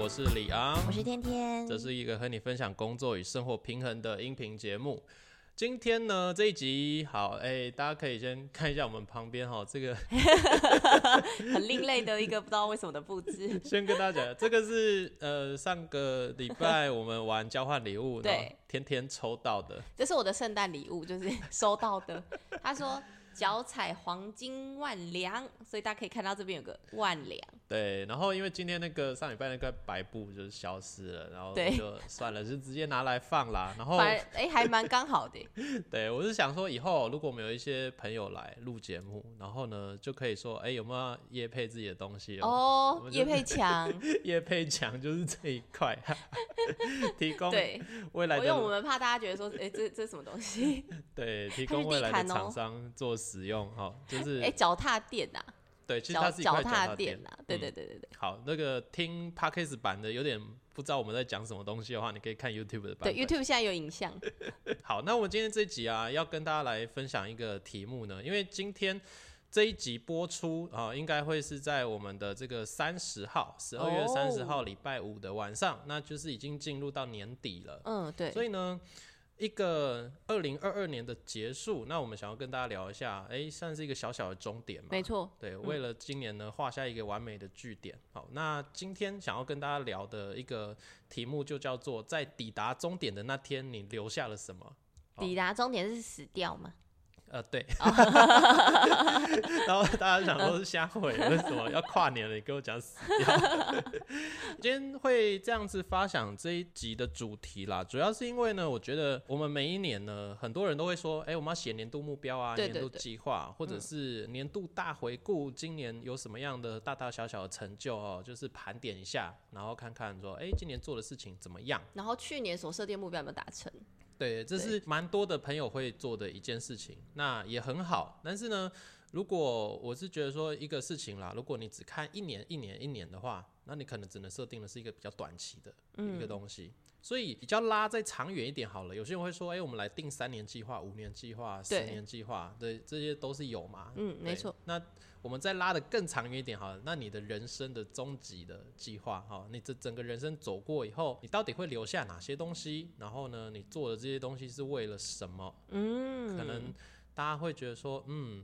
我是李昂，我是天天，这是一个和你分享工作与生活平衡的音频节目。今天呢这一集好，哎、大家可以先看一下我们旁边哈，这个 很另类的一个不知道为什么的布置。先跟大家讲，这个是呃上个礼拜我们玩交换礼物，对天天抽到的，这是我的圣诞礼物，就是收到的。他说脚踩黄金万两，所以大家可以看到这边有个万两。对，然后因为今天那个上礼拜那个白布就是消失了，然后就算了，就直接拿来放啦。然后哎、还蛮刚好的。对我是想说，以后如果我们有一些朋友来录节目，然后呢就可以说，哎、有没有叶配自己的东西哦？我哦，们就叶佩强，叶配强 就是这一块，提供对，未来的因为我的们怕大家觉得说，哎、这这什么东西？对提供未来的厂商做使用哈，就是哎、脚踏垫呐、对，其实脚它是一块踏踏垫垫呐、对嗯对对对对。好，那个听 podcast 版的有点不知道我们在讲什么东西的话，你可以看 YouTube 的版对。，YouTube 现在有影像，好，那我们今天这一集啊，要跟大家来分享一个题目呢，因为今天这一集播出啊、应该会是在我们的这个三十号，十二月三十哦号礼拜五的晚上，那就是已经进入到年底了。嗯，对，所以呢，一个二零二二年的结束，那我们想要跟大家聊一下，哎、算是一个小小的终点嘛。没错，对，为了今年呢画下一个完美的句点。好，那今天想要跟大家聊的一个题目就叫做在抵达终点的那天，你留下了什么？抵达终点是死掉吗？呃，对。然后大家想说是瞎回，为什么要跨年了？你跟我讲死掉。今天会这样子发想这一集的主题啦，主要是因为呢，我觉得我们每一年呢，很多人都会说，哎、我们要写年度目标啊，年度计划，或者是年度大回顾，今年有什么样的大大小小的成就哦，就是盘点一下，然后看看说，哎、今年做的事情怎么样。然后去年所设定目标有没有达成？对，这是蛮多的朋友会做的一件事情，那也很好。但是呢，如果我是觉得说一个事情啦，如果你只看一年、一年、一年的话，那你可能只能设定的是一个比较短期的一个东西。所以比较拉再长远一点好了。有些人会说，哎、我们来定三年计划、五年计划、十年计划，对，这些都是有嘛。嗯，没错。。那我们再拉的更长远一点好了，那你的人生的终极的计划哈，你这整个人生走过以后，你到底会留下哪些东西？然后呢，你做的这些东西是为了什么？嗯，可能大家会觉得说，嗯，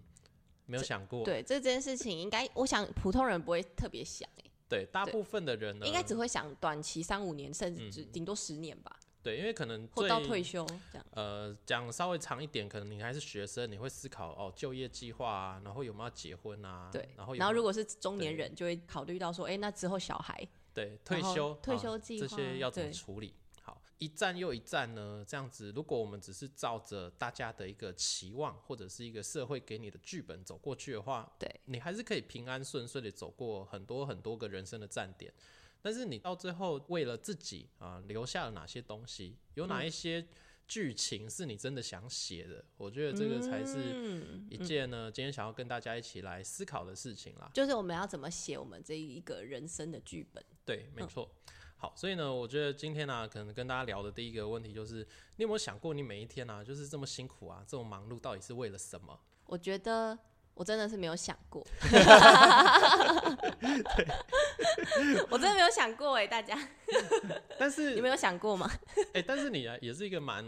没有想过。对这件事情，应该我想普通人不会特别想、欸，对，大部分的人呢，应该只会想短期三五年，甚至只顶多十年吧，对，因为可能或到退休这样。呃，讲稍微长一点，可能你还是学生，你会思考哦，就业计划啊，然后有没有结婚啊，对，然后然后如果是中年人，就会考虑到说，哎、那之后小孩，对退休退休计划这些要怎么处理？好，一站又一站呢，这样子，如果我们只是照着大家的一个期望或者是一个社会给你的剧本走过去的话，对你还是可以平安顺遂的走过很多很多个人生的站点。但是你到最后为了自己啊、留下了哪些东西？有嗯哪一些剧情是你真的想写的？我觉得这个才是嗯，一件呢，今天想要跟大家一起来思考的事情啦。就是我们要怎么写我们这一个人生的剧本。对，没嗯错。好，所以呢，我觉得今天呢、可能跟大家聊的第一个问题就是，你有没有想过，你每一天啊，就是这么辛苦啊，这么忙碌，到底是为了什么？我觉得我真的是没有想过，我真的没有想过哎、大家，但是你，没有想过吗？哎、但是你啊，也是一个蛮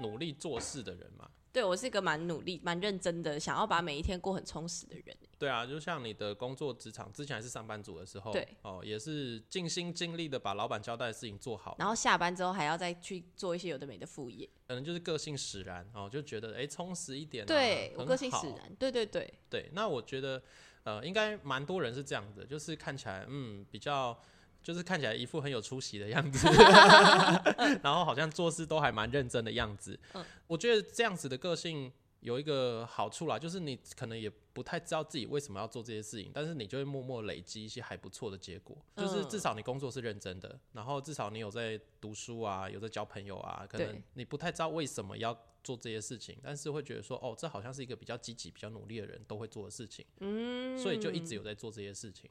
努力做事的人嘛。对我是一个蛮努力、蛮认真的，想要把每一天过很充实的人。对啊，就像你的工作职场之前还是上班族的时候，对，哦，也是尽心尽力的把老板交代的事情做好，然后下班之后还要再去做一些有的没的副业。可能就是个性使然哦，就觉得哎、充实一点、对我个性使好然，对对对，对，那我觉得呃，应该蛮多人是这样的，就是看起来嗯比较。就是看起来一副很有出息的样子，然后好像做事都还蛮认真的样子。嗯我觉得这样子的个性有一个好处啦，就是你可能也不太知道自己为什么要做这些事情，但是你就会默默累积一些还不错的结果。就是嗯至少你工作是认真的，然后至少你有在读书啊，有在交朋友啊，可能你不太知道为什么要做这些事情，但是会觉得说，哦，这好像是一个比较积极、比较努力的人都会做的事情，嗯，所以就一直有在做这些事情。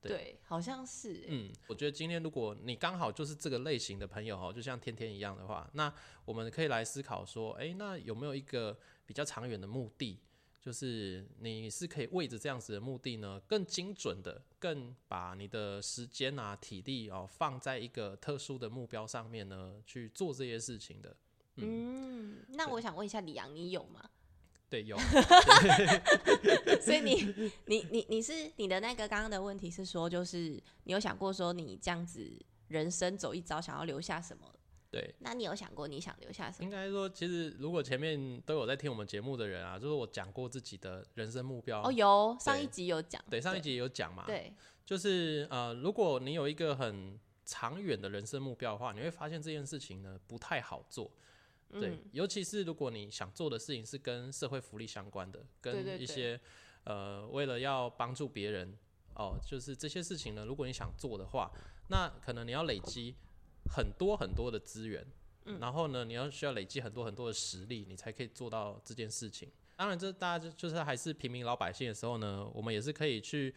对对，好像是欸，嗯，我觉得今天如果你刚好就是这个类型的朋友哦，就像天天一样的话，那我们可以来思考说，诶，那有没有一个比较长远的目的？就是你是可以为着这样子的目的呢，更精准的，更把你的时间啊、体力哦放在一个特殊的目标上面呢，去做这些事情的。嗯，那我想问一下李阳，你有吗？对，有。所以你你你你是你的那个刚刚的问题是说，就是你有想过说你这样子人生走一遭，想要留下什么？对，那你有想过你想留下什么？应该说，其实如果前面都有在听我们节目的人啊，就是我讲过自己的人生目标。哦，有上一集有讲。对，上一集有讲嘛。对，就是呃，如果你有一个很长远的人生目标的话，你会发现这件事情呢不太好做。对，尤其是如果你想做的事情是跟社会福利相关的，跟一些呃，为了要帮助别人哦，就是这些事情呢，如果你想做的话，那可能你要累积。很多很多的资源，嗯然后呢，你要需要累积很多很多的实力，你才可以做到这件事情。当然，这大家就就是还是平民老百姓的时候呢，我们也是可以去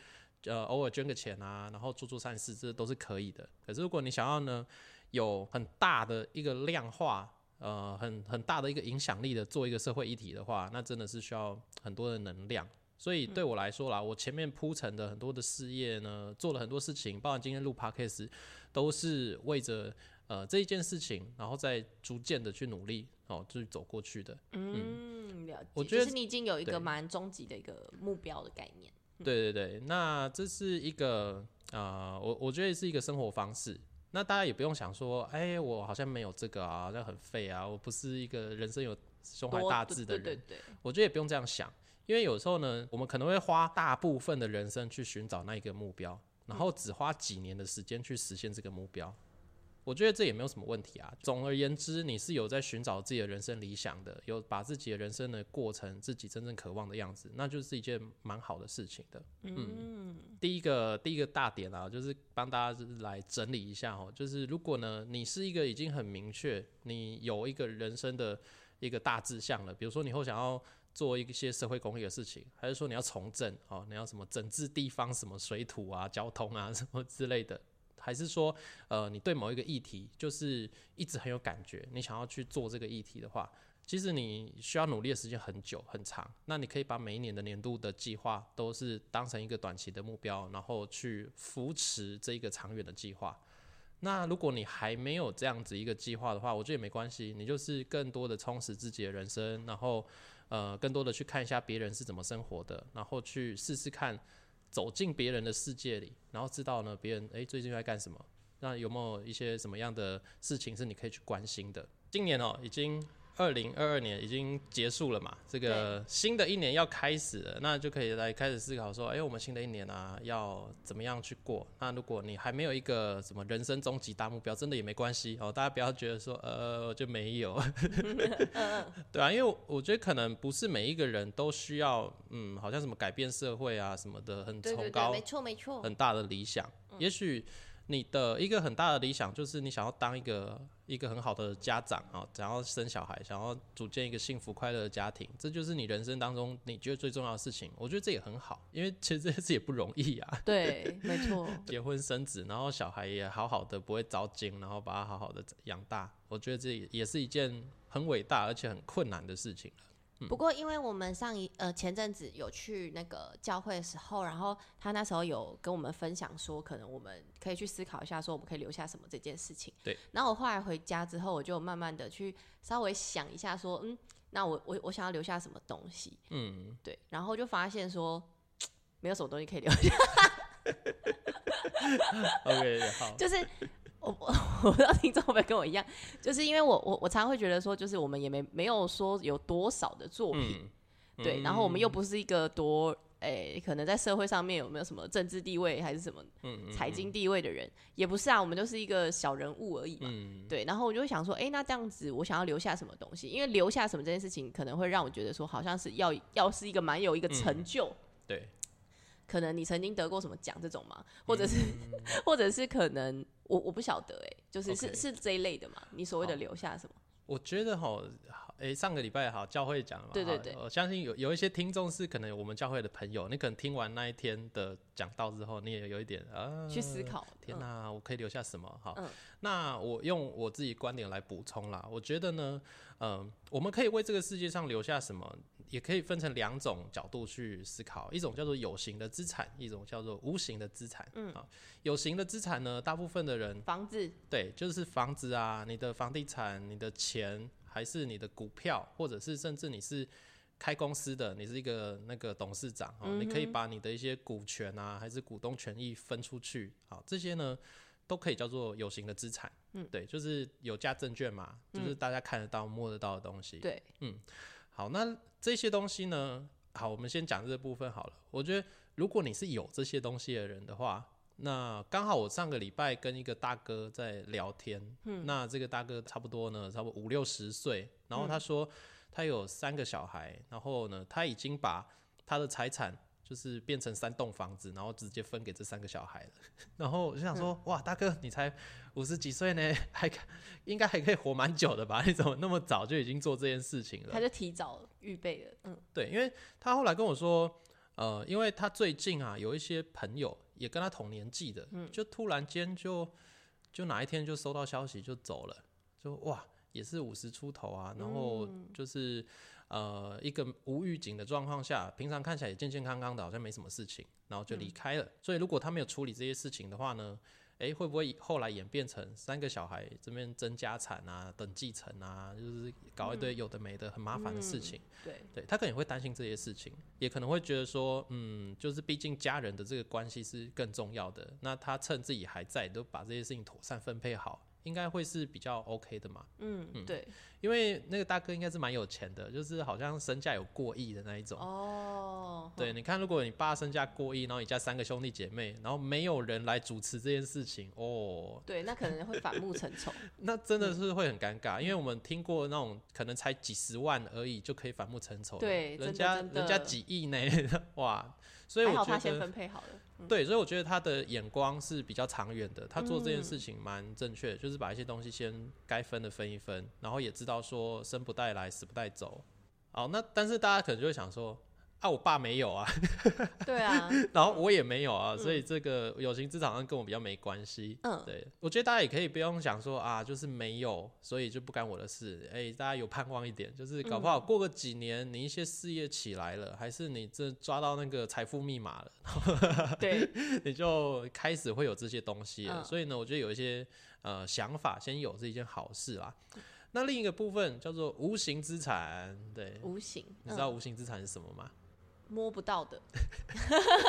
呃偶尔捐个钱啊，然后做做善事，这都是可以的。可是如果你想要呢，有很大的一个量化，呃，很很大的一个影响力的做一个社会议题的话，那真的是需要很多的能量。所以对我来说啦，我前面铺陈的很多的事业呢，做了很多事情，包括今天录 podcast。都是为着呃这一件事情，然后再逐渐的去努力哦，就是走过去的。嗯，了解。我觉得你已经有一个蛮终极的一个目标的概念。对对对，那这是一个啊，我我觉得是一个生活方式。那大家也不用想说，哎，我好像没有这个啊，好像很废啊，我不是一个人生有胸怀大志的人。对对对。我觉得也不用这样想，因为有时候呢，我们可能会花大部分的人生去寻找那一个目标。然后只花几年的时间去实现这个目标，我觉得这也没有什么问题啊。总而言之，你是有在寻找自己的人生理想的，有把自己的人生的过程自己真正渴望的样子，那就是一件蛮好的事情的。嗯，第一个第一个大点啊，就是帮大家来整理一下哦，就是如果呢，你是一个已经很明确，你有一个人生的一个大志向了，比如说你后想要。做一些社会公益的事情，还是说你要从政哦？你要什么整治地方什么水土啊、交通啊什么之类的？还是说，呃，你对某一个议题就是一直很有感觉，你想要去做这个议题的话，其实你需要努力的时间很久很长。那你可以把每一年的年度的计划都是当成一个短期的目标，然后去扶持这一个长远的计划。那如果你还没有这样子一个计划的话，我觉得也没关系，你就是更多的充实自己的人生，然后。呃，更多的去看一下别人是怎么生活的，然后去试试看走进别人的世界里，然后知道呢别人诶最近在干什么，那有没有一些什么样的事情是你可以去关心的？今年哦已经。二零二二年已经结束了嘛？这个新的一年要开始了，那就可以来开始思考说，哎，我们新的一年啊，要怎么样去过？那如果你还没有一个什么人生终极大目标，真的也没关系哦。大家不要觉得说，呃，就没有，对啊，因为我觉得可能不是每一个人都需要，嗯，好像什么改变社会啊什么的，很崇高，没错没错，很大的理想，也许。你的一个很大的理想就是你想要当一个一个很好的家长啊，想要生小孩，想要组建一个幸福快乐的家庭，这就是你人生当中你觉得最重要的事情。我觉得这也很好，因为其实这些事也不容易啊。对，没错。结婚生子，然后小孩也好好的，不会遭惊，然后把他好好的养大，我觉得这也是一件很伟大而且很困难的事情了。不过，因为我们上一呃前阵子有去那个教会的时候，然后他那时候有跟我们分享说，可能我们可以去思考一下，说我们可以留下什么这件事情。对。然后我后来回家之后，我就慢慢的去稍微想一下，说，嗯，那我我我想要留下什么东西？嗯，对。然后就发现说，没有什么东西可以留下。OK，好。就是。我我我不知道听众会不会跟我一样，就是因为我我我常常会觉得说，就是我们也没没有说有多少的作品，对，然后我们又不是一个多诶，可能在社会上面有没有什么政治地位还是什么财经地位的人，也不是啊，我们就是一个小人物而已嘛，对，然后我就会想说，哎，那这样子我想要留下什么东西？因为留下什么这件事情，可能会让我觉得说，好像是要要是一个蛮有一个成就，对。可能你曾经得过什么奖这种吗？或者是，或者是可能我我不晓得哎，就是是是这一类的嘛？你所谓的留下什么？我觉得哈，诶，上个礼拜好教会讲了嘛，好对对对我相信有有一些听众是可能我们教会的朋友，你可能听完那一天的讲道之后，你也有一点啊，去思考。嗯天哪、我可以留下什么？好，嗯那我用我自己观点来补充啦。我觉得呢，嗯、我们可以为这个世界上留下什么，也可以分成两种角度去思考，一种叫做有形的资产，一种叫做无形的资产。嗯啊，有形的资产呢，大部分的人房子，对，就是房子啊，你的房地产、你的钱，还是你的股票，或者是甚至你是开公司的，你是一个那个董事长哦，你可以把你的一些股权啊，还是股东权益分出去，好，这些呢都可以叫做有形的资产。嗯，对，就是有价证券嘛，就是大家看得到、摸得到的东西。对，嗯好，那这些东西呢？好，我们先讲这部分好了。我觉得，如果你是有这些东西的人的话，那刚好我上个礼拜跟一个大哥在聊天，嗯，那这个大哥差不多呢，差不多五六十岁，然后他说他有三个小孩，然后呢，他已经把他的财产就是变成三栋房子，然后直接分给这三个小孩了。然后我就想说，哇，大哥你才五十几岁呢，还可应该还可以活蛮久的吧？你怎么那么早就已经做这件事情了？他就提早预备了。嗯，对，因为他后来跟我说，呃，因为他最近啊有一些朋友也跟他同年纪的，就突然间就就哪一天就收到消息就走了，就哇也是五十出头啊，然后就是、呃一个无预警的状况下，平常看起来也健健康康的，好像没什么事情，然后就离开了。所以如果他没有处理这些事情的话呢？诶，会不会后来演变成三个小孩这边争家产啊、等继承啊，就是搞一堆有的没的很麻烦的事情？对，对他可能会担心这些事情，也可能会觉得说，嗯，就是毕竟家人的这个关系是更重要的，那他趁自己还在，都把这些事情妥善分配好，应该会是比较 OK 的嘛。嗯，嗯对，因为那个大哥应该是蛮有钱的，就是好像身价有过亿的那一种。哦，对，你看，如果你爸身价过亿，然后你家三个兄弟姐妹，然后没有人来主持这件事情，哦，对，那可能会反目成仇。那真的是会很尴尬，因为我们听过那种可能才几十万而已就可以反目成仇的，对人家人家几亿呢，哇！所以还我觉好他先得，分配好了。对，所以我觉得他的眼光是比较长远的，他做这件事情蛮正确的，就是把一些东西先该分的分一分，然后也知道说生不带来，死不带走。好，那但是大家可能就会想说，啊，我爸没有啊，对啊，然后我也没有啊，所以这个有形资产好像跟我比较没关系。嗯对，我觉得大家也可以不用想说啊，就是没有，所以就不干我的事。哎、大家有盼望一点，就是搞不好过个几年，你一些事业起来了，还是你这抓到那个财富密码了，对，你就开始会有这些东西了。嗯所以呢，我觉得有一些呃想法先有是一件好事啦。那另一个部分叫做无形资产，对，无形，你知道嗯无形资产是什么吗？摸不到的，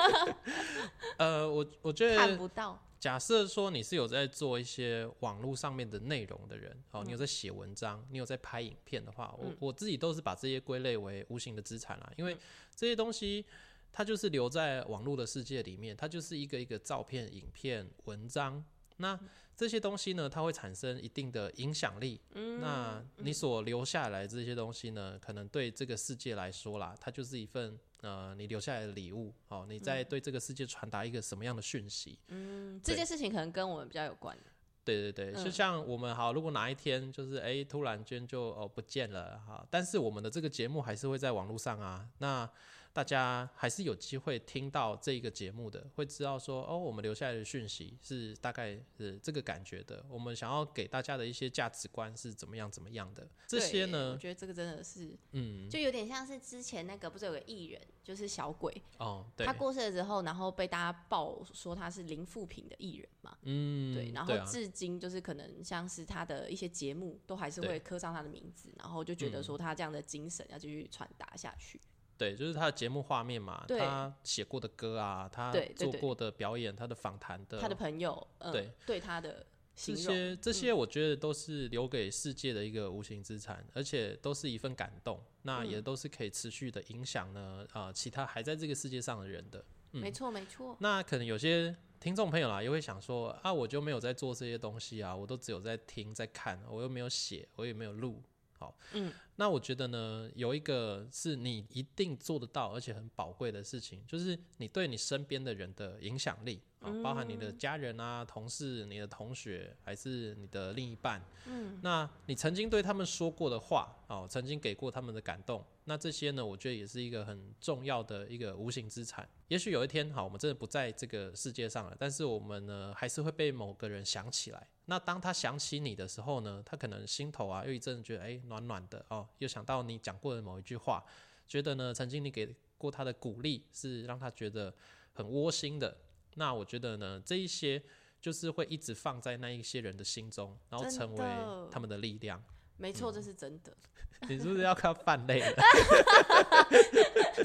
呃，我我觉得看不到。假设说你是有在做一些网络上面的内容的人，哦，你有在写文章，你有在拍影片的话，我我自己都是把这些归类为无形的资产啦，因为这些东西它就是留在网络的世界里面，它就是一个一个照片、影片、文章，那这些东西呢，它会产生一定的影响力。那你所留下来这些东西呢，可能对这个世界来说啦，它就是一份呃你留下来的礼物哦，你在对这个世界传达一个什么样的讯息？嗯，这件事情可能跟我们比较有关。对对对，就像我们好，如果哪一天就是哎、突然间就哦不见了哈，但是我们的这个节目还是会在网络上啊，那大家还是有机会听到这一个节目的，会知道说哦，我们留下来的讯息是大概是这个感觉的，我们想要给大家的一些价值观是怎么样怎么样的，这些呢，我觉得这个真的是，嗯，就有点像是之前那个不是有个艺人，就是小鬼，哦，对。他，过世了之后，然后被大家爆说他是零负评的艺人嘛，嗯，对，然后至今就是可能像是他的一些节目都还是会刻上他的名字，然后就觉得说他这样的精神要继续传达下去。对，就是他的节目画面嘛，他写过的歌啊，他做过的表演，他的访谈的，他的朋友，嗯，对对他的这些这些，我觉得都是留给世界的一个无形资产，而且都是一份感动，那嗯。也都是可以持续的影响呢，啊，其他还在这个世界上的人的。没错没错，那可能有些听众朋友啦，也会想说啊，我就没有在做这些东西啊，我都只有在听在看，我又没有写，我也没有录，好，嗯，那我觉得呢，有一个是你一定做得到，而且很宝贵的事情，就是你对你身边的人的影响力啊，包含你的家人啊、同事、你的同学，还是你的另一半，嗯，那你曾经对他们说过的话，哦，曾经给过他们的感动，那这些呢，我觉得也是一个很重要的一个无形资产。也许有一天，好，我们真的不在这个世界上了，但是我们呢，还是会被某个人想起来。那当他想起你的时候呢，他可能心头啊又一阵觉得哎暖暖的哦，又想到你讲过的某一句话，觉得呢曾经你给过他的鼓励是让他觉得很窝心的。那我觉得呢，这一些就是会一直放在那一些人的心中，然后成为他们的力量。没错，这是真的。你是不是要看泛泪了？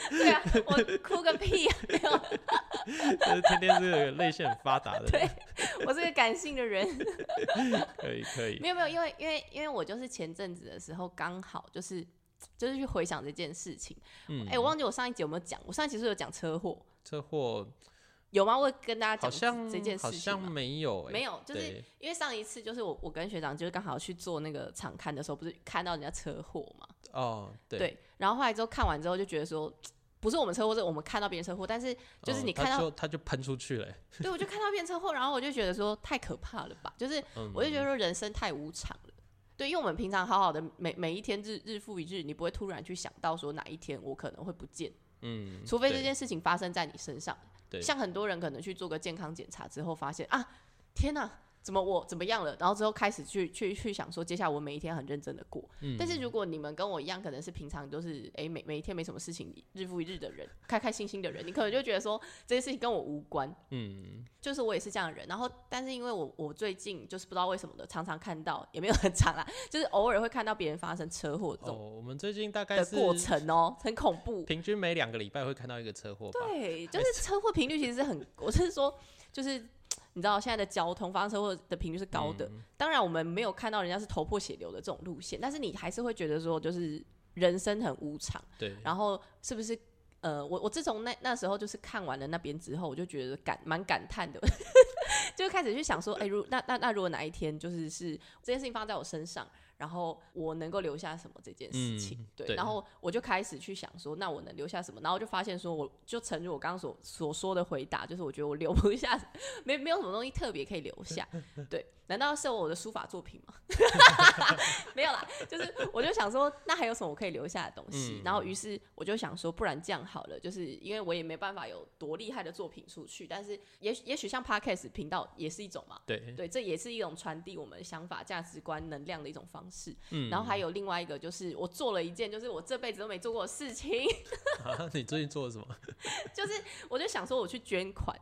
对啊，我哭个屁啊！天天是个泪腺很发达的。对，我是个感性的人。可以可以。没有没有，因为因为因为我就是前阵子的时候刚好就是就是去回想这件事情。嗯。哎，我忘记我上一集有没有讲？我上一集是有讲车祸。车祸。有吗？我跟大家讲这件事情好像没有，没有，就是因为上一次就是我我跟学长就是刚好去做那个场刊的时候，不是看到人家车祸嘛？哦，对。然后后来之后看完之后就觉得说，不是我们车祸，是我们看到别人车祸，但是就是你看到他就喷出去了。对，我就看到别人车祸，然后我就觉得说太可怕了吧？就是我就觉得说人生太无常了。对，因为我们平常好好的每每一天日日复一日，你不会突然去想到说哪一天我可能会不见。嗯。除非这件事情发生在你身上。对像很多人可能去做个健康检查之后，发现啊，天哪，怎么我怎么样了？然后之后开始去去去想说，接下来我每一天很认真的过。嗯。但是如果你们跟我一样，可能是平常都是哎每每一天没什么事情，日复一日的人，开开心心的人，你可能就觉得说这件事情跟我无关。嗯。就是我也是这样的人，然后但是因为我我最近就是不知道为什么的，常常看到也没有很长啦，就是偶尔会看到别人发生车祸这种。哦，我们最近大概的过程哦，很恐怖。平均每两个礼拜会看到一个车祸。对，就是车祸频率其实是很，我是说就是。你知道现在的交通发生车祸的频率是高的，当然我们没有看到人家是头破血流的这种路线，但是你还是会觉得说，就是人生很无常。对，然后是不是？呃，我我自从那那时候就是看完了那边之后，我就觉得感蛮感叹的，就开始去想说，哎，如那那那如果哪一天就是是这件事情发生在我身上。然后我能够留下什么这件事情，对，然后我就开始去想说，那我能留下什么？然后就发现说，我就诚如我刚刚所所说的回答，就是我觉得我留不下，没没有什么东西特别可以留下，对，难道是我的书法作品吗？没有啦，就是我就想说，那还有什么我可以留下的东西？然后于是我就想说，不然这样好了，就是因为我也没办法有多厉害的作品出去，但是也也许像 Podcast 频道也是一种嘛，对对，这也是一种传递我们想法、价值观、能量的一种方式。嗯，然后还有另外一个，就是我做了一件，就是我这辈子都没做过的事情。你最近做了什么？就是我就想说，我去捐款。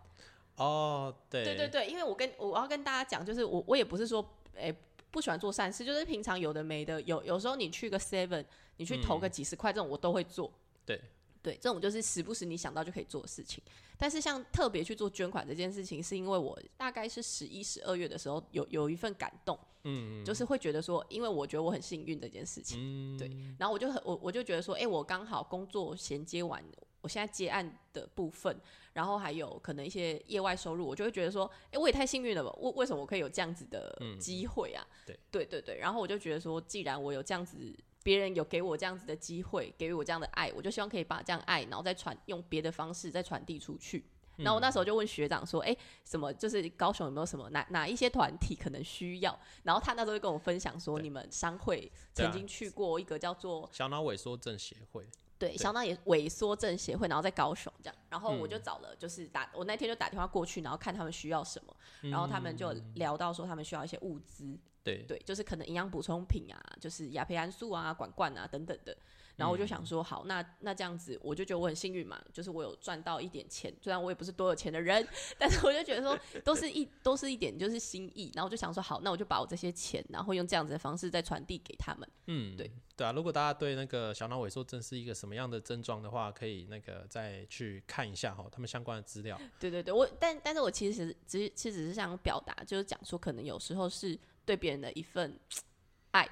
哦，对，对对对，因为我跟我要跟大家讲，就是我我也不是说，诶，不喜欢做善事，就是平常有的没的，有有时候你去个 Seven，你去投个几十块，这种我都会做。对。对，这种就是时不时你想到就可以做的事情。但是像特别去做捐款这件事情，是因为我大概是十一、十二月的时候有有一份感动，嗯，就是会觉得说，因为我觉得我很幸运这件事情，对。然后我就很我我就觉得说，哎，我刚好工作衔接完，我现在接案的部分，然后还有可能一些业外收入，我就会觉得说，哎，我也太幸运了吧？为为什么我可以有这样子的机会啊？对对对对。然后我就觉得说，既然我有这样子。别人有给我这样子的机会，给予我这样的爱，我就希望可以把这样爱，然后再传用别的方式再传递出去。然后我那时候就问学长说：“哎，什么就是高雄有没有什么哪哪一些团体可能需要？”然后他那时候就跟我分享说：“你们商会曾经去过一个叫做小脑萎缩症协会，对，相当于萎缩症协会，然后在高雄这样。然后我就找了，就是打我那天就打电话过去，然后看他们需要什么，然后他们就聊到说他们需要一些物资。”对对，就是可能营养补充品啊，就是亚培安素啊、管罐啊等等的。然后我就想说，好，那那这样子，我就觉得我很幸运嘛，就是我有赚到一点钱，虽然我也不是多有钱的人，但是我就觉得说，都是一都是一点就是心意。然后我就想说，好，那我就把我这些钱，然后用这样子的方式再传递给他们。嗯，对对啊，如果大家对那个小脑萎缩症是一个什么样的症状的话，可以那个再去看一下哈，他们相关的资料。对对对，我但但是我其实只其实只是想表达，就是讲说，可能有时候是。对别人的一份 爱，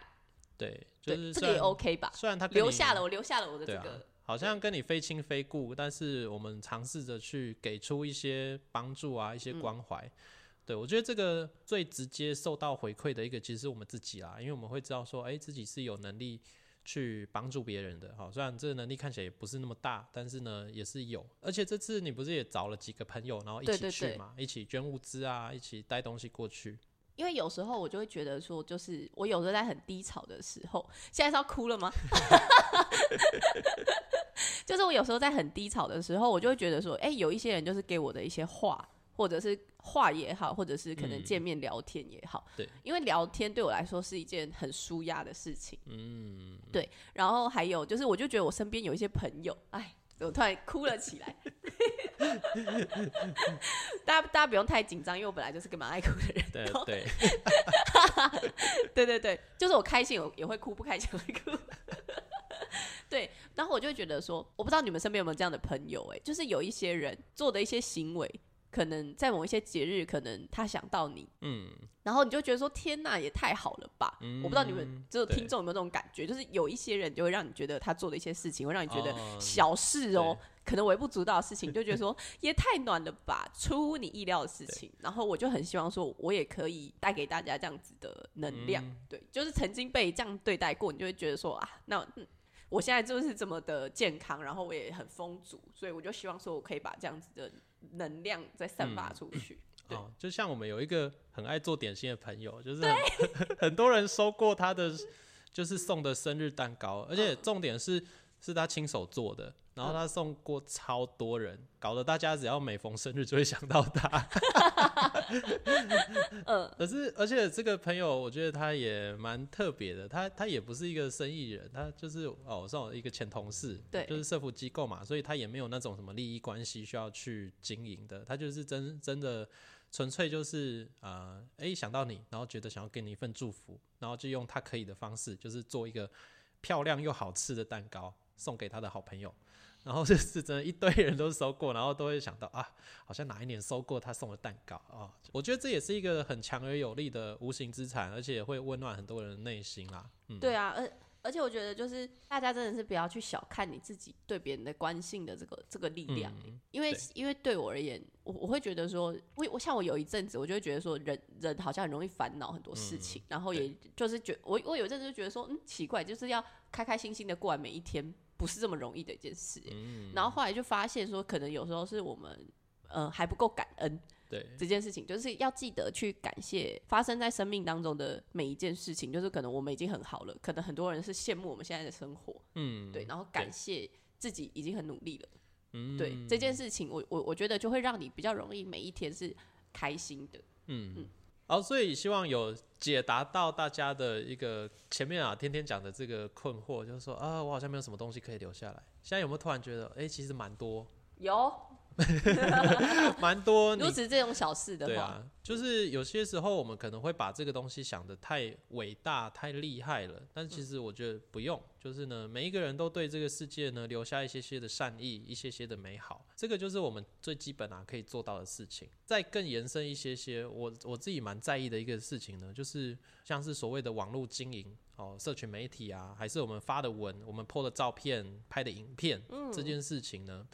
对，就是这个也 OK 吧。虽然他留下了，我留下了我的这个，好像跟你非亲非故，但是我们尝试着去给出一些帮助啊，一些关怀。对我觉得这个最直接受到回馈的一个，其实是我们自己啦，因为我们会知道说，哎、自己是有能力去帮助别人的。好，虽然这个能力看起来也不是那么大，但是呢，也是有。而且这次你不是也找了几个朋友，然后一起去嘛，一起捐物资啊，一起带东西过去。因为有时候我就会觉得说，就是我有时候在很低潮的时候，现在是要哭了吗？就是我有时候在很低潮的时候，我就会觉得说，哎、有一些人就是给我的一些话，或者是话也好，或者是可能嗯见面聊天也好，对，因为聊天对我来说是一件很舒压的事情，嗯，对。然后还有就是，我就觉得我身边有一些朋友，哎，我突然哭了起来。大家大家不用太紧张，因为我本来就是个蛮爱哭的人。对对，对对对，就是我开心我也会哭，不开心也会哭。对，然后我就会觉得说，我不知道你们身边有没有这样的朋友、哎，就是有一些人做的一些行为，可能在某一些节日，可能他想到你，嗯，然后你就觉得说，天呐，也太好了吧！我不知道你们就是听众有没有这种感觉，就是有一些人就会让你觉得他做的一些事情，会让你觉得哦小事哦，可能微不足道的事情，就觉得说 也太暖了吧，出乎你意料的事情。然后我就很希望说，我也可以带给大家这样子的能量。嗯对，就是曾经被这样对待过，你就会觉得说啊，那、嗯、我现在就是这么的健康，然后我也很丰足，所以我就希望说我可以把这样子的能量在散发出去。对。哦，就像我们有一个很爱做点心的朋友，就是很 很多人收过他的就是送的生日蛋糕，而且重点是是他亲手做的，然后他送过超多人，搞得大家只要每逢生日就会想到他。嗯，可是而且这个朋友，我觉得他也蛮特别的，他他也不是一个生意人，他就是哦，算我一个前同事，对就是社服机构嘛，所以他也没有那种什么利益关系需要去经营的，他就是真真的纯粹就是呃，哎、想到你，然后觉得想要给你一份祝福，然后就用他可以的方式，就是做一个漂亮又好吃的蛋糕送给他的好朋友。然后 就是真的，一堆人都收过，然后都会想到啊，好像哪一年收过他送的蛋糕啊。我觉得这也是一个很强而有力的无形资产，而且会温暖很多人的内心啦。嗯，对啊，而而且我觉得就是大家真的是不要去小看你自己对别人的关心的这个这个力量欸、嗯因为因为对我而言，我我会觉得说，我我像我有一阵子，我就会觉得说人人好像很容易烦恼很多事情，然后也就是觉我我有一阵子就觉得说，嗯，奇怪，就是要开开心心的过完每一天，不是这么容易的一件事。欸、嗯，然后后来就发现说，可能有时候是我们呃还不够感恩，对，这件事情，就是要记得去感谢发生在生命当中的每一件事情。就是可能我们已经很好了，可能很多人是羡慕我们现在的生活，嗯，对，然后感谢自己已经很努力了，嗯，对这件事情我，我我觉得就会让你比较容易每一天是开心的。嗯，好，所以希望有解答到大家的一个前面啊，天天讲的这个困惑，就是说啊，我好像没有什么东西可以留下来。现在有没有突然觉得，哎、其实蛮多，有，蛮多你如此这种小事的话，对啊，就是有些时候我们可能会把这个东西想的太伟大、太厉害了，但其实我觉得不用。就是呢，每一个人都对这个世界呢留下一些些的善意，一些些的美好，这个就是我们最基本啊可以做到的事情。再更延伸一些些，我我自己蛮在意的一个事情呢，就是像是所谓的网络经营哦，社群媒体啊，还是我们发的文、我们 PO 的照片、拍的影片、这件事情呢。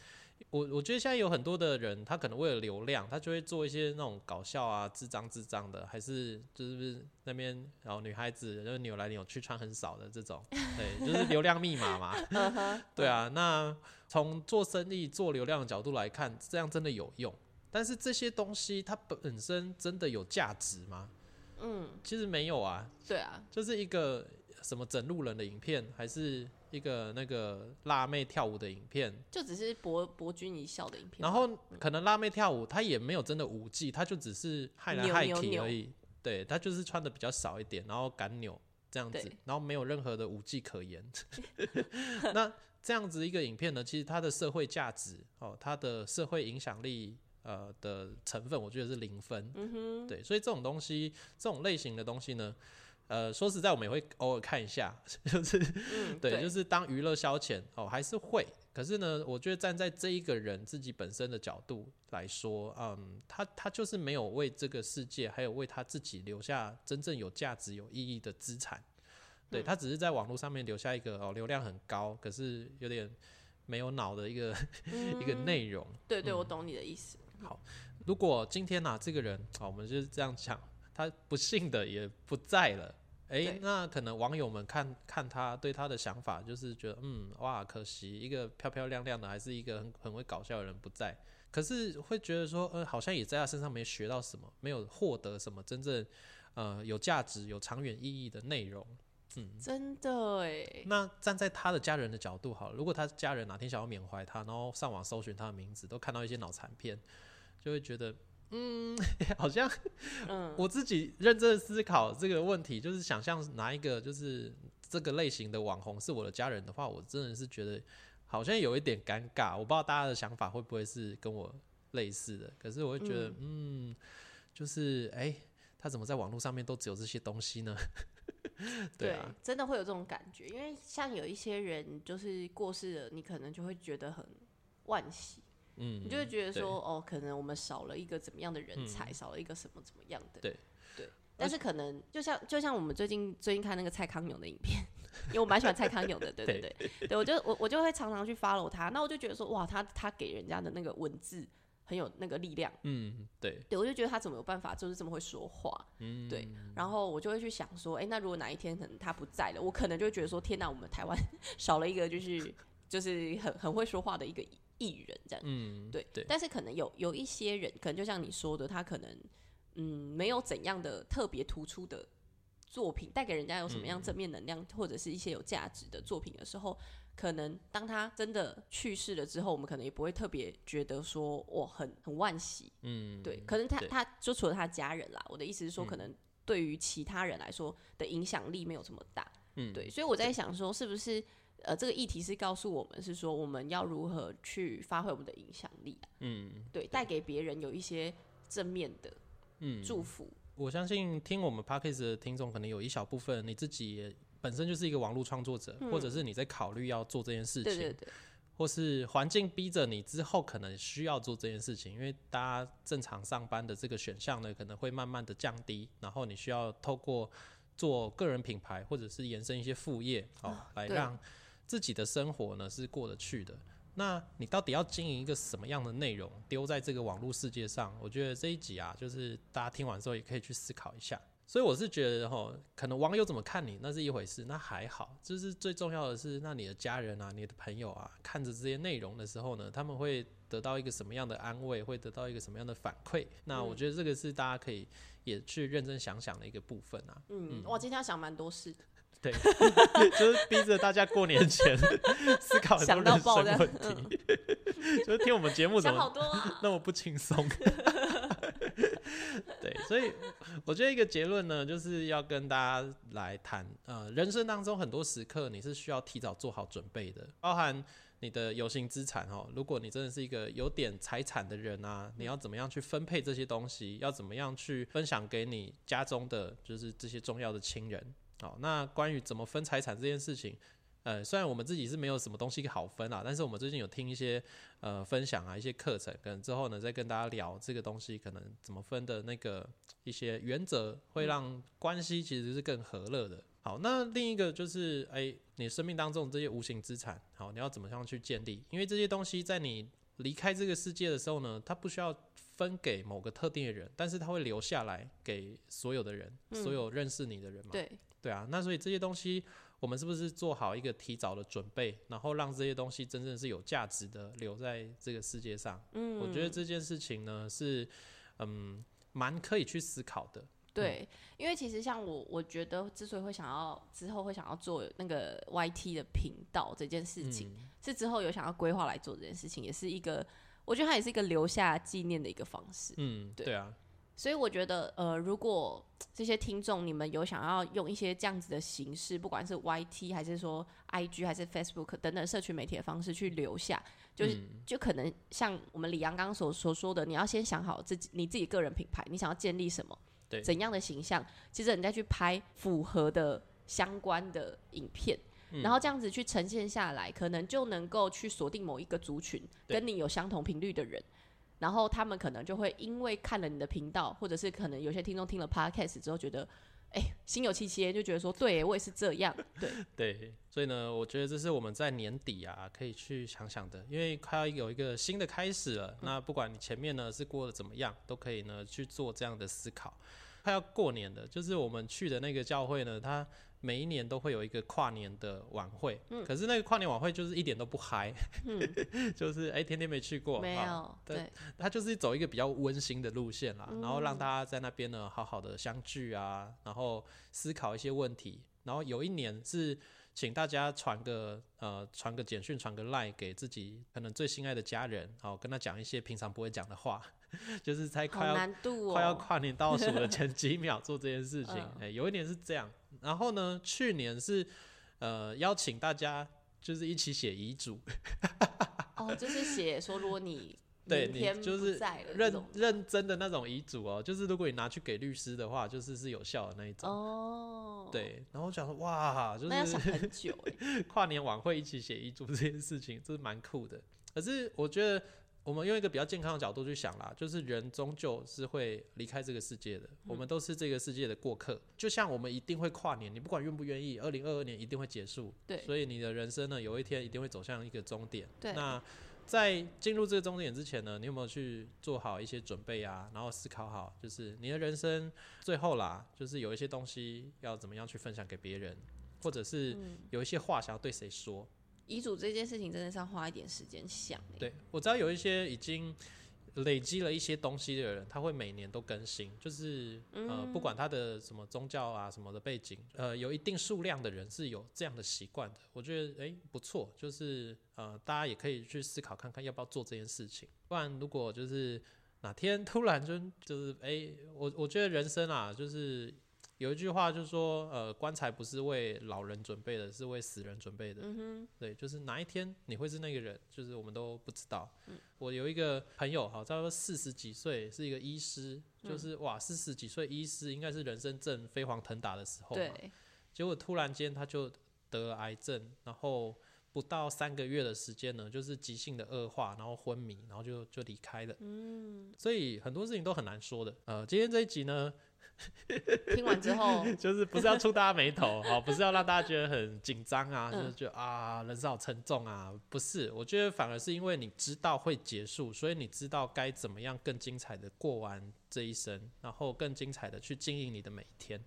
我我觉得现在有很多的人，他可能为了流量，他就会做一些那种搞笑啊、智障智障的，还是就是那边然后女孩子就扭来扭去穿很少的这种，对，就是流量密码嘛。对啊，那从做生意、做流量的角度来看，这样真的有用。但是这些东西它本身真的有价值吗？嗯，其实没有啊，对啊，就是一个什么整路人的影片，还是一个那个辣妹跳舞的影片，就只是博博君一笑的影片。然后可能辣妹跳舞，她也没有真的舞技，她就只是害来害扭扭扭去而已。对，她就是穿的比较少一点，然后敢扭这样子，然后没有任何的舞技可言。那这样子一个影片呢，其实它的社会价值哦，它的社会影响力呃的成分，我觉得是零分。嗯哼，对，所以这种东西，这种类型的东西呢。呃，说实在，我们也会偶尔看一下，就是嗯，对，就是当娱乐消遣哦，还是会。可是呢，我觉得站在这一个人自己本身的角度来说，嗯，他他就是没有为这个世界，还有为他自己留下真正有价值、有意义的资产。对他只是在网络上面留下一个哦流量很高，可是有点没有脑的一个、一个内容。对对，我懂你的意思。好如果今天呐、这个人，好，我们就是这样讲，他不幸的也不在了。哎、对那可能网友们看看他对他的想法，就是觉得，嗯，哇，可惜一个漂漂亮亮的，还是一个很很会搞笑的人不在。可是会觉得说，呃，好像也在他身上没学到什么，没有获得什么真正呃有价值、有长远意义的内容。嗯真的哎，那站在他的家人的角度好了，如果他家人哪天想要缅怀他，然后上网搜寻他的名字，都看到一些脑残片，就会觉得，嗯，好像，嗯，我自己认真的思考这个问题，就是想象哪一个就是这个类型的网红是我的家人的话，我真的是觉得好像有一点尴尬。我不知道大家的想法会不会是跟我类似的，可是我会觉得，嗯就是哎、他怎么在网络上面都只有这些东西呢？对啊，真的会有这种感觉，因为像有一些人就是过世了，你可能就会觉得很惋惜，嗯，你就会觉得说，哦，可能我们少了一个怎么样的人才，少了一个什么怎么样的，对对。但是可能就像就像我们最近最近看那个蔡康永的影片，因为我蛮喜欢蔡康永的，对对对，对。我就我我就会常常去 follow 他，那我就觉得说，哇，他他给人家的那个文字很有那个力量，嗯，对，对我就觉得他怎么有办法就是这么会说话，嗯，对，然后我就会去想说，哎、那如果哪一天可能他不在了，我可能就会觉得说，天哪，我们台湾 少了一个就是就是很很会说话的一个艺人这样，嗯，对对，但是可能有有一些人，可能就像你说的，他可能嗯没有怎样的特别突出的作品，带给人家有什么样正面能量，或者是一些有价值的作品的时候。可能当他真的去世了之后，我们可能也不会特别觉得说我很很惋惜，嗯，对，可能他他就除了他家人啦，我的意思是说，可能对于其他人来说的影响力没有这么大，嗯，对，所以我在想说，是不是呃这个议题是告诉我们是说我们要如何去发挥我们的影响力啊，嗯对，带给别人有一些正面的嗯，祝福，我相信听我们 podcast 的听众，可能有一小部分你自己也本身就是一个网络创作者，或者是你在考虑要做这件事情，对对对，或是环境逼着你之后可能需要做这件事情，因为大家正常上班的这个选项呢，可能会慢慢的降低，然后你需要透过做个人品牌或者是延伸一些副业，哦，来让自己的生活呢是过得去的。那你到底要经营一个什么样的内容丢在这个网络世界上？我觉得这一集啊，就是大家听完之后也可以去思考一下。所以我是觉得哈，可能网友怎么看你那是一回事，那还好。就是最重要的是，那你的家人啊、你的朋友啊，看着这些内容的时候呢，他们会得到一个什么样的安慰，会得到一个什么样的反馈？那我觉得这个是大家可以也去认真想想的一个部分啊。嗯，我，今天要想蛮多事的，对，就是逼着大家过年前思考很多人生问题，就是听我们节目怎么啊，那么不轻松。对，所以我觉得一个结论呢，就是要跟大家来谈，呃，人生当中很多时刻你是需要提早做好准备的，包含你的有形资产哦。如果你真的是一个有点财产的人啊，你要怎么样去分配这些东西？要怎么样去分享给你家中的就是这些重要的亲人？好，那关于怎么分财产这件事情，呃，虽然我们自己是没有什么东西好分啊，但是我们最近有听一些呃分享啊，一些课程，可能之后呢再跟大家聊这个东西，可能怎么分的那个一些原则，会让关系其实是更和乐的。好，那另一个就是，哎、你生命当中这些无形资产，好，你要怎么样去建立？因为这些东西在你离开这个世界的时候呢，它不需要分给某个特定的人，但是它会留下来给所有的人，所有认识你的人嘛。对，对啊，那所以这些东西，我们是不是做好一个提早的准备，然后让这些东西真正是有价值的留在这个世界上？嗯，我觉得这件事情呢是，嗯，蛮可以去思考的。对，因为其实像我，我觉得之所以会想要之后会想要做那个 YT 的频道这件事情，嗯是之后有想要规划来做这件事情，也是一个，我觉得它也是一个留下纪念的一个方式。嗯，对对啊，所以我觉得，呃，如果这些听众你们有想要用一些这样子的形式，不管是 YT 还是说 IG 还是 Facebook 等等社群媒体的方式去留下，就是、嗯就可能像我们李阳刚刚所所说的，你要先想好自己你自己个人品牌，你想要建立什么，对怎样的形象，接着你再去拍符合的相关的影片。嗯然后这样子去呈现下来，可能就能够去锁定某一个族群，跟你有相同频率的人，然后他们可能就会因为看了你的频道，或者是可能有些听众听了 podcast 之后觉得，哎、心有戚戚，就觉得说，对我也是这样，对，对，所以呢，我觉得这是我们在年底啊可以去想想的，因为快要有一个新的开始了。那不管你前面呢是过得怎么样，都可以呢去做这样的思考。快要过年了，就是我们去的那个教会呢，它每一年都会有一个跨年的晚会，可是那个跨年晚会就是一点都不嗨，就是哎、天天没去过，没啊有，对。对，他就是走一个比较温馨的路线啦，然后让大家在那边呢好好的相聚啊，然后思考一些问题。然后有一年是请大家传个呃传个简讯，传个 line 给自己可能最心爱的家人，好跟他讲一些平常不会讲的话，就是在快要哦，快要跨年倒数的前几秒做这件事情。嗯哎、有一年是这样，然后呢，去年是呃邀请大家就是一起写遗嘱，哦，就是写说，如果你对你就是认认真的那种遗嘱哦，就是如果你拿去给律师的话，就是是有效的那一种。哦，，对，然后我想说，哇，就那要想是很久哎，跨年晚会一起写遗嘱这件事情，这是蛮酷的。可是我觉得，我们用一个比较健康的角度去想啦，就是人终究是会离开这个世界的，我们都是这个世界的过客。就像我们一定会跨年，你不管愿不愿意，二零二二年一定会结束。对所以你的人生呢，有一天一定会走向一个终点。对那在进入这个终点之前呢，你有没有去做好一些准备啊？然后思考好，就是你的人生最后啦，就是有一些东西要怎么样去分享给别人，或者是嗯有一些话想要对谁说。遗嘱这件事情真的是要花一点时间想哎，对我知道有一些已经累积了一些东西的人，他会每年都更新，就是呃，不管他的什么宗教啊什么的背景，呃，有一定数量的人是有这样的习惯的，我觉得诶不错，就是呃大家也可以去思考看看要不要做这件事情，不然如果就是哪天突然就就是诶，我我觉得人生啊就是。有一句话就是说，呃，棺材不是为老人准备的，是为死人准备的。嗯对，就是哪一天你会是那个人，就是我们都不知道。我有一个朋友，好，差不多四十几岁，是一个医师，就是、哇，四十几岁医师应该是人生正飞黄腾达的时候结果突然间他就得了癌症，然后不到三个月的时间呢，就是急性的恶化，然后昏迷，然后就就离开了。嗯，所以很多事情都很难说的。呃，今天这一集呢，听完之后，就是不是要触大家眉头，好，不是要让大家觉得很紧张啊，嗯就是觉得啊人生好沉重啊，不是，我觉得反而是因为你知道会结束，所以你知道该怎么样更精彩的过完这一生，然后更精彩的去经营你的每一天。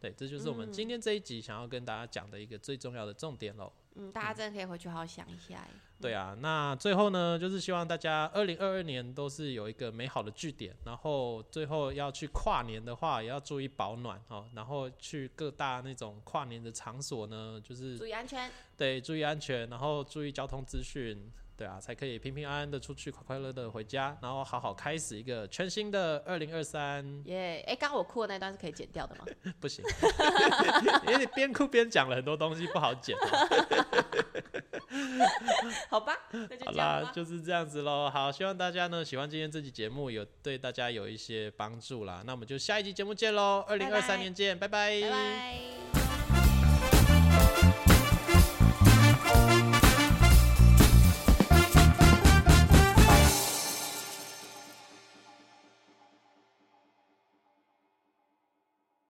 对，这就是我们今天这一集想要跟大家讲的一个最重要的重点喽。嗯，大家真的可以回去好好想一下哎，对啊，那最后呢，就是希望大家二零二二年都是有一个美好的据点，然后最后要去跨年的话，也要注意保暖哦，然后去各大那种跨年的场所呢，就是注意安全，对注意安全，然后注意交通资讯，对啊，才可以平平安安的出去，快快乐乐的回家，然后好好开始一个全新的二零二三。耶！哎，刚刚我哭的那段是可以剪掉的吗？不行，因为你边哭边讲了很多东西，不好剪。好吧，那就好啦，。就是这样子喽。好，希望大家呢喜欢今天这期节目，有对大家有一些帮助啦。那我们就下一集节目见喽，二零二三年见，拜拜拜。